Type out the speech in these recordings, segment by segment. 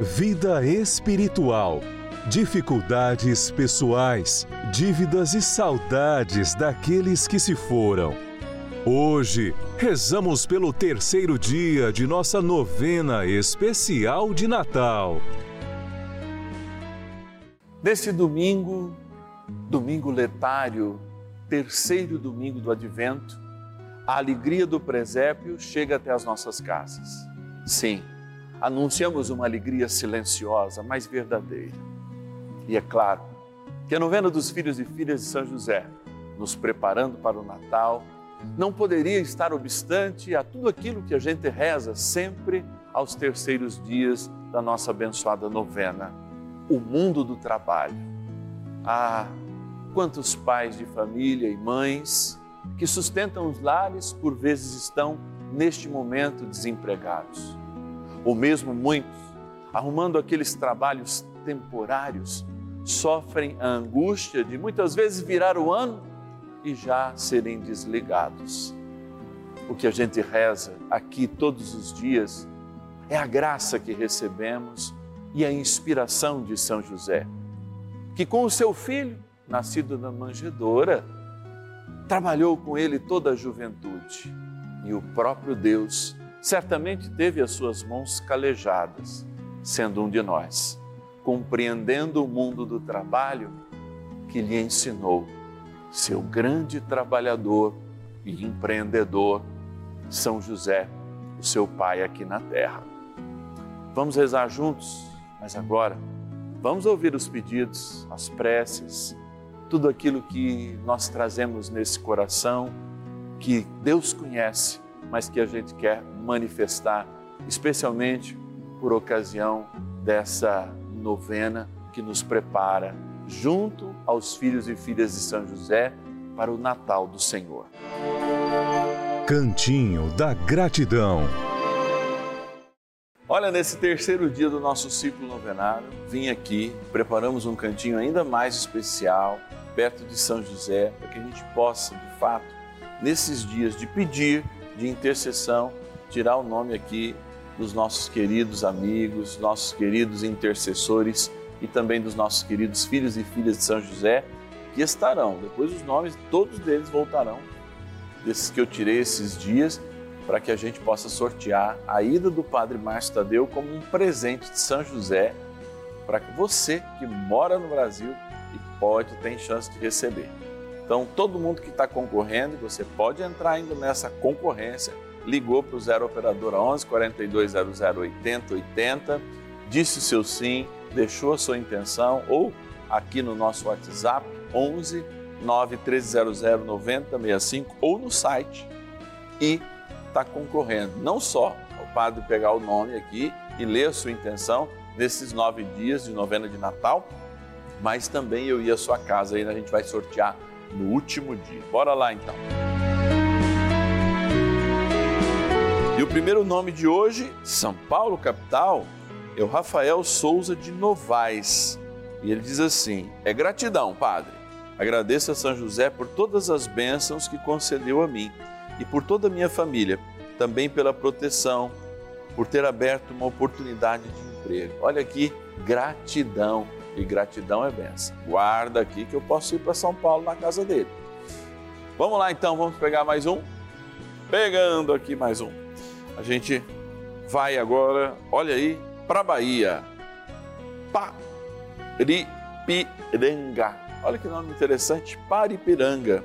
vida espiritual, dificuldades pessoais, dívidas e saudades daqueles que se foram. Hoje, rezamos pelo terceiro dia de nossa novena especial de Natal. Nesse domingo, domingo letário, terceiro domingo do advento, a alegria do presépio chega até as nossas casas. Sim, anunciamos uma alegria silenciosa, mas verdadeira. E é claro que a novena dos filhos e filhas de São José, nos preparando para o Natal, não poderia estar obstante a tudo aquilo que a gente reza sempre aos terceiros dias da nossa abençoada novena, o mundo do trabalho. Ah, quantos pais de família e mães que sustentam os lares por vezes estão neste momento desempregados, ou mesmo muitos arrumando aqueles trabalhos temporários sofrem a angústia de muitas vezes virar o ano e já serem desligados. O que a gente reza aqui todos os dias é a graça que recebemos e a inspiração de São José, que com o seu filho, nascido na manjedoura, trabalhou com ele toda a juventude e o próprio Deus certamente teve as suas mãos calejadas, sendo um de nós, compreendendo o mundo do trabalho que lhe ensinou seu grande trabalhador e empreendedor, São José, o seu pai aqui na terra. Vamos rezar juntos, mas agora vamos ouvir os pedidos, as preces, tudo aquilo que nós trazemos nesse coração, que Deus conhece, mas que a gente quer manifestar, especialmente por ocasião dessa novena que nos prepara junto aos filhos e filhas de São José para o Natal do Senhor. Cantinho da Gratidão. Olha, nesse terceiro dia do nosso ciclo novenário, vim aqui, preparamos um cantinho ainda mais especial, perto de São José, para que a gente possa, de fato, nesses dias de pedir, de intercessão, tirar o nome aqui dos nossos queridos amigos, nossos queridos intercessores e também dos nossos queridos filhos e filhas de São José, que estarão, depois os nomes, todos deles voltarão, desses que eu tirei esses dias, para que a gente possa sortear a ida do Padre Márcio Tadeu como um presente de São José, para você que mora no Brasil e pode, tem chance de receber. Então, todo mundo que está concorrendo, você pode entrar ainda nessa concorrência, ligou para o 0 Operadora 11 4200 80 80, disse seu sim, deixou a sua intenção ou aqui no nosso WhatsApp 11 9300 9065 ou no site e está concorrendo. Não só o padre pegar o nome aqui e ler a sua intenção nesses nove dias de novena de Natal, mas também eu ir à sua casa aí a gente vai sortear no último dia. Bora lá então. E o primeiro nome de hoje, São Paulo, capital, é o Rafael Souza de Novaes. E ele diz assim: é gratidão, Padre. Agradeço a São José por todas as bênçãos que concedeu a mim e por toda a minha família. também pela proteção, por ter aberto uma oportunidade de emprego. Olha aqui, gratidão. E gratidão é benção. Guarda aqui que eu posso ir para São Paulo na casa dele. Vamos lá então, vamos pegar mais um? Pegando aqui mais um. A gente vai agora, olha aí, para Bahia. Paripiranga. Olha que nome interessante, Paripiranga.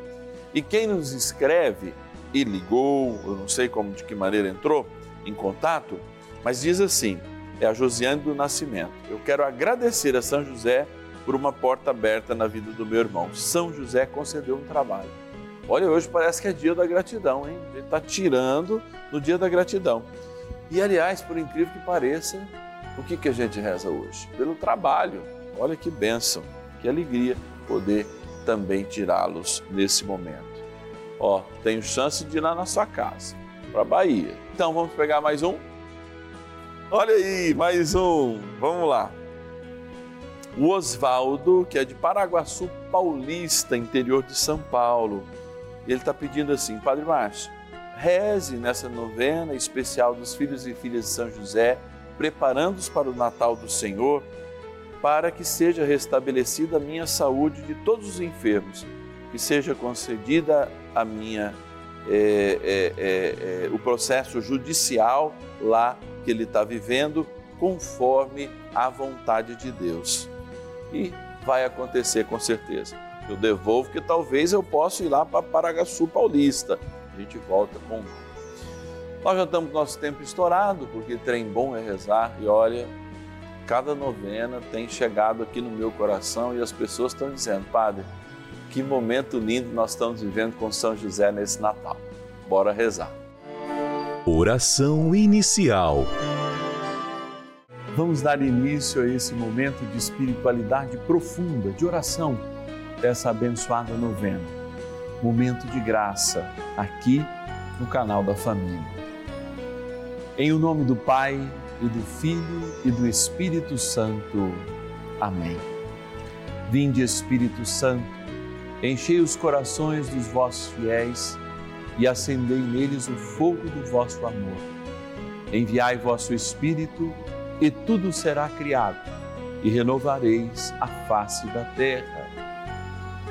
E quem nos escreve e ligou, eu não sei como de que maneira entrou em contato, mas diz assim: é a Josiane do Nascimento. Eu quero agradecer a São José por uma porta aberta na vida do meu irmão. São José concedeu um trabalho. Olha, hoje parece que é dia da gratidão, hein? Ele está tirando no dia da gratidão. E aliás, por incrível que pareça, o que, que a gente reza hoje? Pelo trabalho. Olha que bênção, que alegria poder também tirá-los nesse momento. Ó, tenho chance de ir lá na sua casa, para Bahia. Então vamos pegar mais um? Olha aí, mais um. Vamos lá. O Oswaldo, que é de Paraguaçu Paulista, interior de São Paulo. Ele está pedindo assim, Padre Márcio, reze nessa novena especial dos filhos e filhas de São José, preparando-os para o Natal do Senhor, para que seja restabelecida a minha saúde de todos os enfermos, que seja concedida a minha é, é, é, é o processo judicial lá que ele está vivendo conforme a vontade de Deus. E vai acontecer com certeza. Eu devolvo que talvez eu possa ir lá para Paragaçu Paulista. A gente volta com. Nós já estamos com nosso tempo estourado, porque trem bom é rezar. E olha, cada novena tem chegado aqui no meu coração e as pessoas estão dizendo, Padre, que momento lindo nós estamos vivendo com São José nesse Natal. Bora rezar. Oração inicial. Vamos dar início a esse momento de espiritualidade profunda, de oração, dessa abençoada novena. Momento de graça, aqui no canal da Família. Em o nome do Pai, e do Filho e do Espírito Santo. Amém. Vinde, Espírito Santo, enchei os corações dos vossos fiéis e acendei neles o fogo do vosso amor. Enviai vosso Espírito, e tudo será criado, e renovareis a face da terra.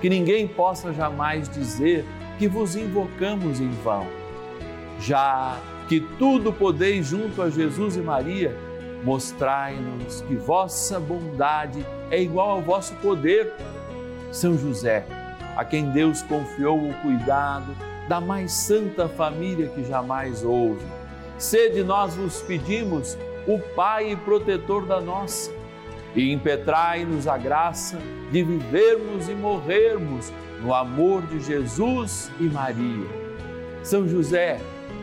que ninguém possa jamais dizer que vos invocamos em vão. Já que tudo podeis junto a Jesus e Maria, mostrai-nos que vossa bondade é igual ao vosso poder. São José, a quem Deus confiou o cuidado da mais santa família que jamais houve. Sede nós vos pedimos, o Pai e protetor da nossa, e impetrai-nos a graça de vivermos e morrermos no amor de Jesus e Maria. São José,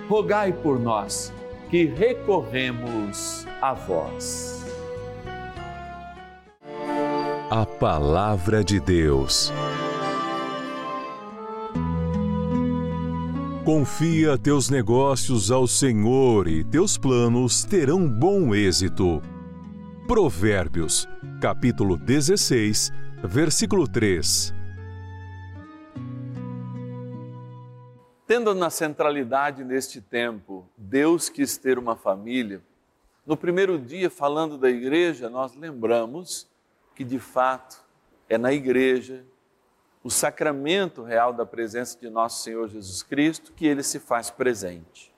rogai por nós que recorremos a vós. A Palavra de Deus. Confia teus negócios ao Senhor e teus planos terão bom êxito. Provérbios, capítulo 16, versículo 3. Tendo na centralidade neste tempo, Deus quis ter uma família. No primeiro dia, falando da igreja, nós lembramos que de fato é na igreja o sacramento real da presença de nosso Senhor Jesus Cristo, que ele se faz presente.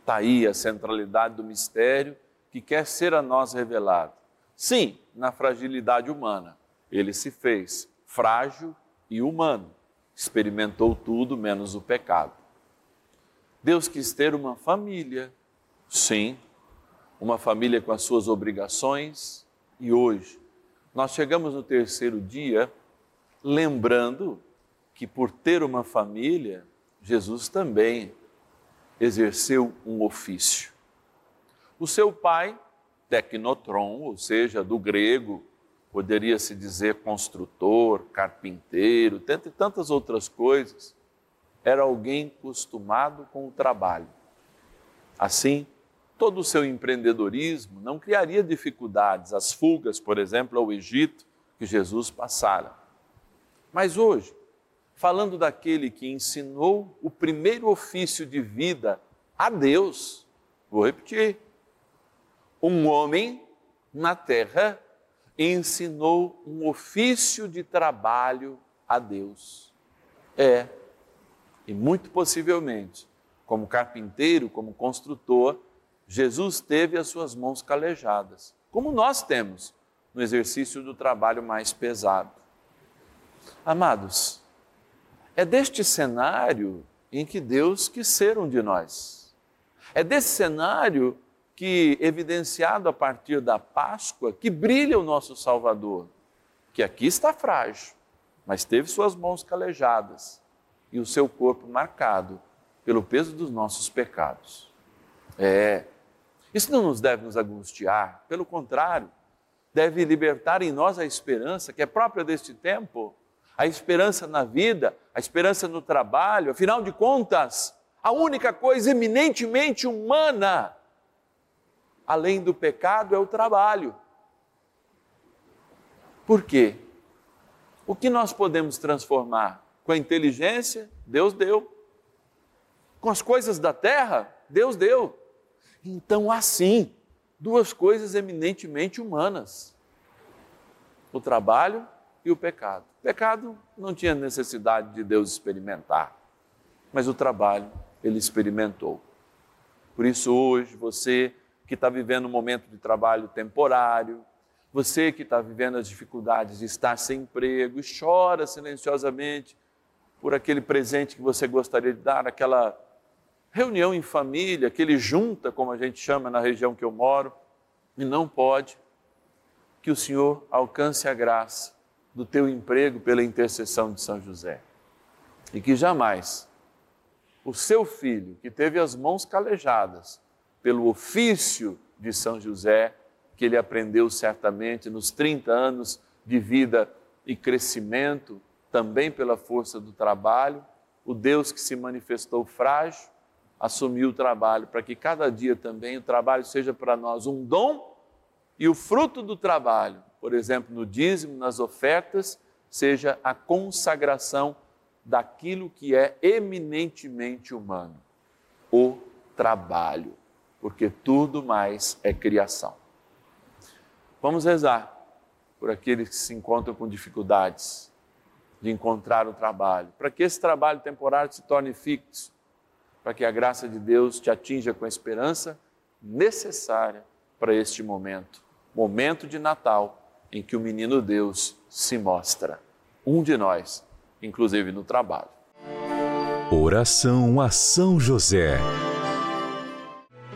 Está aí a centralidade do mistério que quer ser a nós revelado. Sim, na fragilidade humana, ele se fez frágil e humano, experimentou tudo menos o pecado. Deus quis ter uma família, sim, uma família com as suas obrigações, e hoje nós chegamos no terceiro dia lembrando que por ter uma família, Jesus também exerceu um ofício. O seu pai, tecnotron, ou seja, do grego, poderia se dizer construtor, carpinteiro, tantas outras coisas, era alguém acostumado com o trabalho. Assim, todo o seu empreendedorismo não criaria dificuldades, as fugas, por exemplo, ao Egito que Jesus passara. Mas hoje, falando daquele que ensinou o primeiro ofício de vida a Deus, vou repetir. Um homem na terra ensinou um ofício de trabalho a Deus. É, e muito possivelmente, como carpinteiro, como construtor, Jesus teve as suas mãos calejadas, como nós temos no exercício do trabalho mais pesado. Amados, é deste cenário em que Deus quis ser um de nós. É desse cenário que, evidenciado a partir da Páscoa, que brilha o nosso Salvador, que aqui está frágil, mas teve suas mãos calejadas e o seu corpo marcado pelo peso dos nossos pecados. É, isso não nos deve nos angustiar, pelo contrário, deve libertar em nós a esperança que é própria deste tempo, a esperança na vida, a esperança no trabalho, afinal de contas, a única coisa eminentemente humana, além do pecado, é o trabalho. Por quê? O que nós podemos transformar? Com a inteligência, Deus deu. Com as coisas da terra, Deus deu. Então, assim, duas coisas eminentemente humanas: o trabalho e o pecado. O pecado não tinha necessidade de Deus experimentar, mas o trabalho ele experimentou. Por isso, hoje, você que está vivendo um momento de trabalho temporário, você que está vivendo as dificuldades de estar sem emprego e chora silenciosamente por aquele presente que você gostaria de dar, aquela reunião em família, aquele junta, como a gente chama na região que eu moro, e não pode, que o Senhor alcance a graça do teu emprego pela intercessão de São José. E que jamais o seu filho, que teve as mãos calejadas pelo ofício de São José, que ele aprendeu certamente nos 30 anos de vida e crescimento, também pela força do trabalho, o Deus que se manifestou frágil, assumiu o trabalho para que cada dia também o trabalho seja para nós um dom e o fruto do trabalho, por exemplo, no dízimo, nas ofertas, seja a consagração daquilo que é eminentemente humano, o trabalho, porque tudo mais é criação. Vamos rezar por aqueles que se encontram com dificuldades de encontrar o trabalho, para que esse trabalho temporário se torne fixo, para que a graça de Deus te atinja com a esperança necessária para este momento, momento de Natal, em que o menino Deus se mostra, um de nós, inclusive no trabalho. Oração a São José.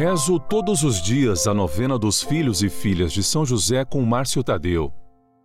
Rezo todos os dias a novena dos filhos e filhas de São José com Márcio Tadeu.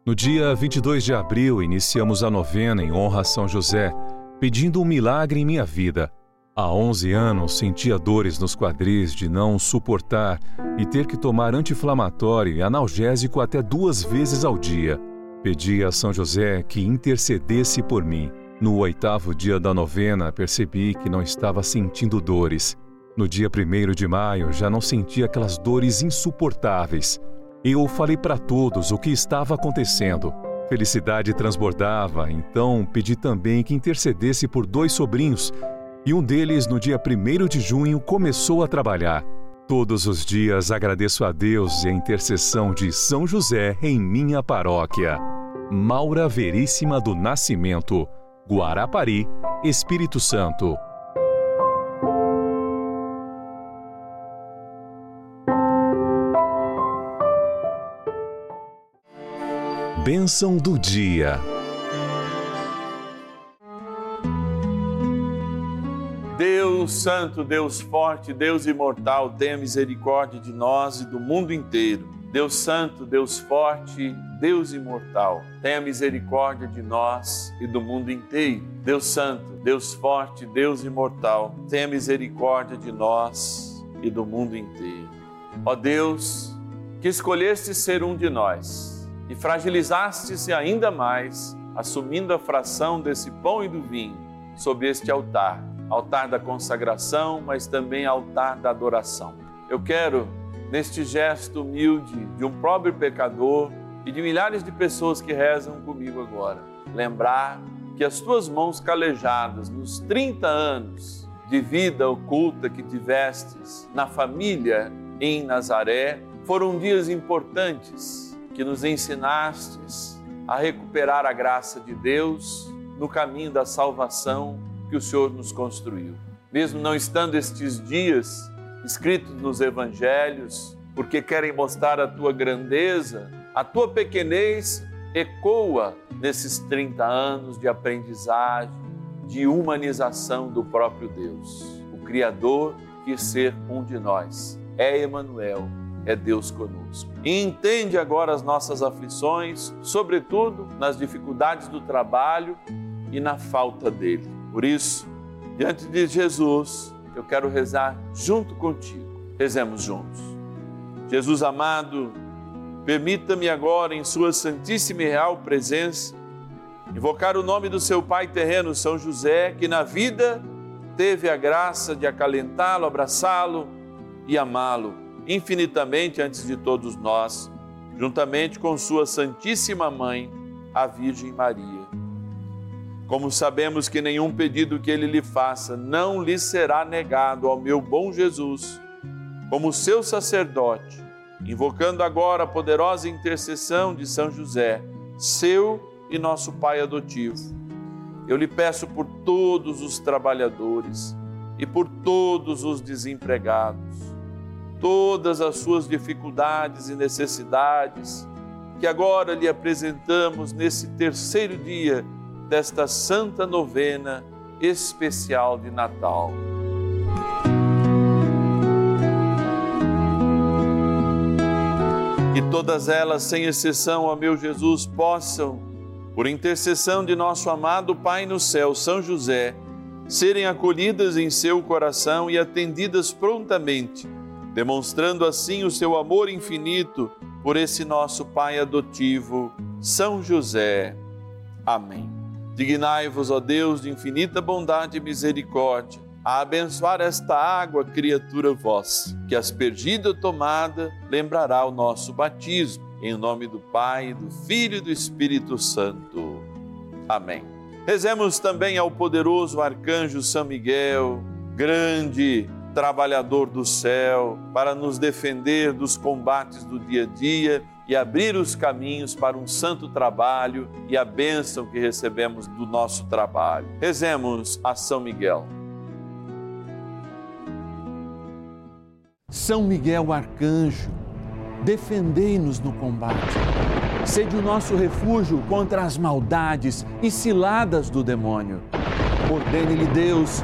No dia 22 de abril, iniciamos a novena em honra a São José, pedindo um milagre em minha vida Há 11 anos sentia dores nos quadris de não suportar e ter que tomar anti-inflamatório e analgésico até duas vezes ao dia. Pedi a São José que intercedesse por mim. No oitavo dia da novena, percebi que não estava sentindo dores. No dia primeiro de maio, já não sentia aquelas dores insuportáveis. Eu falei para todos o que estava acontecendo. Felicidade transbordava, então pedi também que intercedesse por dois sobrinhos e um deles, no dia 1 de junho, começou a trabalhar. Todos os dias agradeço a Deus e a intercessão de São José em minha paróquia. Maura Veríssima do Nascimento, Guarapari, Espírito Santo. Bênção do dia. Deus Santo, Deus Forte, Deus Imortal, tenha misericórdia de nós e do mundo inteiro. Deus Santo, Deus Forte, Deus Imortal, tenha misericórdia de nós e do mundo inteiro. Deus Santo, Deus Forte, Deus Imortal, tenha misericórdia de nós e do mundo inteiro. Ó Deus, que escolheste ser um de nós e fragilizaste-se ainda mais, assumindo a fração desse pão e do vinho sobre este altar altar da consagração, mas também altar da adoração. Eu quero, neste gesto humilde de um pobre pecador e de milhares de pessoas que rezam comigo agora, lembrar que as tuas mãos calejadas nos 30 anos de vida oculta que tivestes na família em Nazaré foram dias importantes que nos ensinastes a recuperar a graça de Deus no caminho da salvação que o Senhor nos construiu. Mesmo não estando estes dias escritos nos evangelhos, porque querem mostrar a tua grandeza, a tua pequenez ecoa nesses 30 anos de aprendizagem, de humanização do próprio Deus. O Criador quis ser um de nós. É Emanuel, é Deus conosco. E entende agora as nossas aflições, sobretudo nas dificuldades do trabalho e na falta dele. Por isso, diante de Jesus, eu quero rezar junto contigo. Rezemos juntos. Jesus amado, permita-me agora, em Sua Santíssima e Real Presença, invocar o nome do seu Pai terreno, São José, que na vida teve a graça de acalentá-lo, abraçá-lo e amá-lo infinitamente antes de todos nós, juntamente com Sua Santíssima Mãe, a Virgem Maria. Como sabemos que nenhum pedido que ele lhe faça não lhe será negado ao meu bom Jesus, como seu sacerdote, invocando agora a poderosa intercessão de São José, seu e nosso Pai adotivo. Eu lhe peço por todos os trabalhadores e por todos os desempregados, todas as suas dificuldades e necessidades, que agora lhe apresentamos nesse terceiro dia desta santa novena especial de Natal. Que todas elas, sem exceção, ó meu Jesus, possam, por intercessão de nosso amado Pai no céu, São José, serem acolhidas em seu coração e atendidas prontamente, demonstrando assim o seu amor infinito por esse nosso Pai adotivo São José. Amém. Dignai-vos, ó Deus, de infinita bondade e misericórdia, a abençoar esta água, criatura vossa, que aspergida ou tomada lembrará o nosso batismo. Em nome do Pai, do Filho e do Espírito Santo. Amém. Rezemos também ao poderoso arcanjo São Miguel, grande trabalhador do céu, para nos defender dos combates do dia a dia e abrir os caminhos para um santo trabalho e a bênção que recebemos do nosso trabalho. Rezemos a São Miguel. São Miguel Arcanjo, defendei-nos no combate. Sede o nosso refúgio contra as maldades e ciladas do demônio. Ordene-lhe Deus,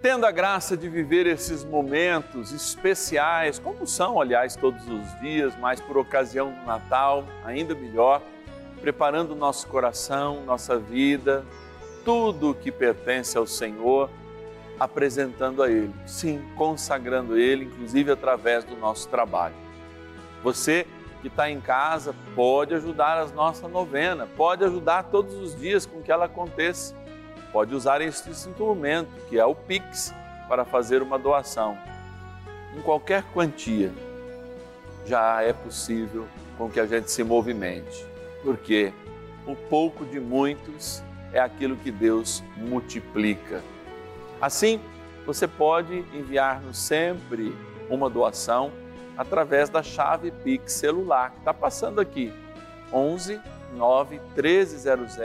Tendo a graça de viver esses momentos especiais, como são, aliás, todos os dias, mas por ocasião do Natal, ainda melhor preparando nosso coração, nossa vida, tudo o que pertence ao Senhor, apresentando a Ele, sim, consagrando Ele, inclusive através do nosso trabalho. Você que está em casa pode ajudar a nossa novena, pode ajudar todos os dias com que ela aconteça. Pode usar este instrumento, que é o Pix, para fazer uma doação. Em qualquer quantia, já é possível com que a gente se movimente porque o pouco de muitos é aquilo que Deus multiplica. Assim, você pode enviar-nos sempre uma doação através da chave Pix celular que está passando aqui, 11 9 1300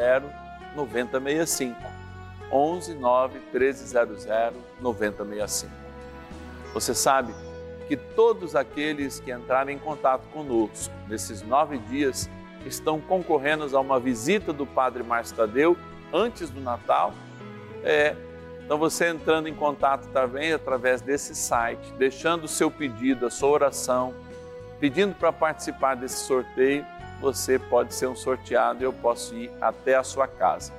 9065. 11 9 1300 9065. Você sabe que todos aqueles que entrarem em contato conosco nesses nove dias estão concorrendo a uma visita do Padre Márcio Tadeu antes do Natal. É, então você entrando em contato também através desse site, deixando o seu pedido, a sua oração, pedindo para participar desse sorteio, você pode ser um sorteado e eu posso ir até a sua casa.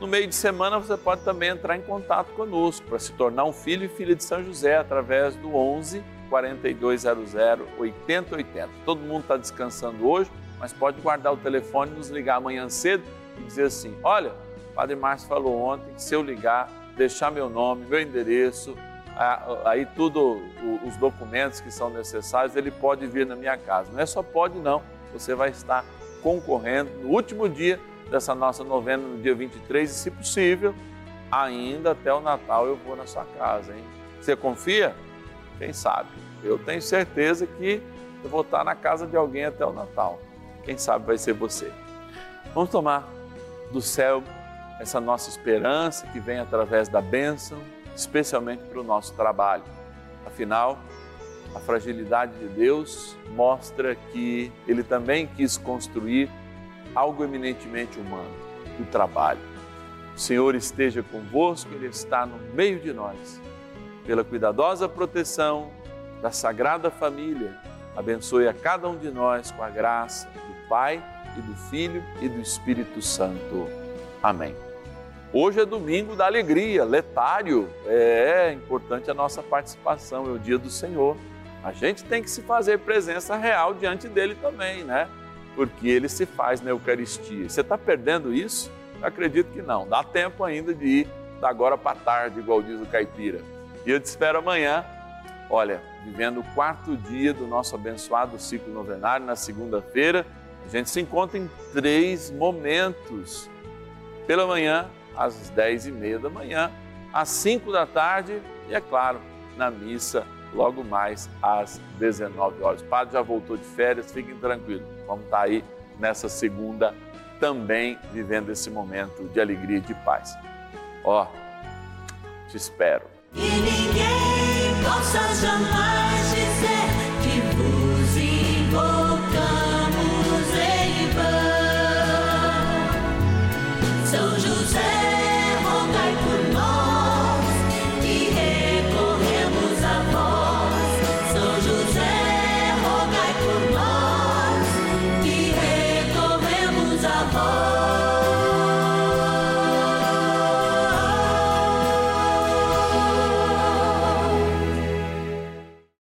No meio de semana você pode também entrar em contato conosco para se tornar um filho e filha de São José através do 11 4200 8080. Todo mundo está descansando hoje mas pode guardar o telefone, nos ligar amanhã cedo e dizer assim: olha, o Padre Márcio falou ontem que se eu ligar, deixar meu nome, meu endereço, aí tudo, os documentos que são necessários, ele pode vir na minha casa. Não é só pode, não. Você vai estar concorrendo no último dia dessa nossa novena, no dia 23, e se possível, ainda até o Natal eu vou na sua casa, hein? Você confia? Quem sabe? Eu tenho certeza que eu vou estar na casa de alguém até o Natal. Quem sabe vai ser você. Vamos tomar do céu essa nossa esperança que vem através da bênção, especialmente para o nosso trabalho. Afinal, a fragilidade de Deus mostra que Ele também quis construir algo eminentemente humano, o trabalho. O Senhor esteja convosco, Ele está no meio de nós. Pela cuidadosa proteção da Sagrada Família, abençoe a cada um de nós com a graça Pai e do Filho e do Espírito Santo. Amém. Hoje é domingo da alegria, letário. É importante a nossa participação, é o dia do Senhor. A gente tem que se fazer presença real diante dele também, né? Porque ele se faz na Eucaristia. Você está perdendo isso? Acredito que não. Dá tempo ainda de ir da agora para tarde, igual diz o caipira. E eu te espero amanhã. Olha, vivendo o quarto dia do nosso abençoado ciclo novenário, na segunda-feira a gente se encontra em três momentos. Pela manhã, às dez e meia da manhã, às cinco da tarde e, é claro, na missa, logo mais às 19 horas. O padre já voltou de férias, fiquem tranquilos. Vamos estar aí nessa segunda também vivendo esse momento de alegria e de paz. Ó, te espero. Ninguém possa jamais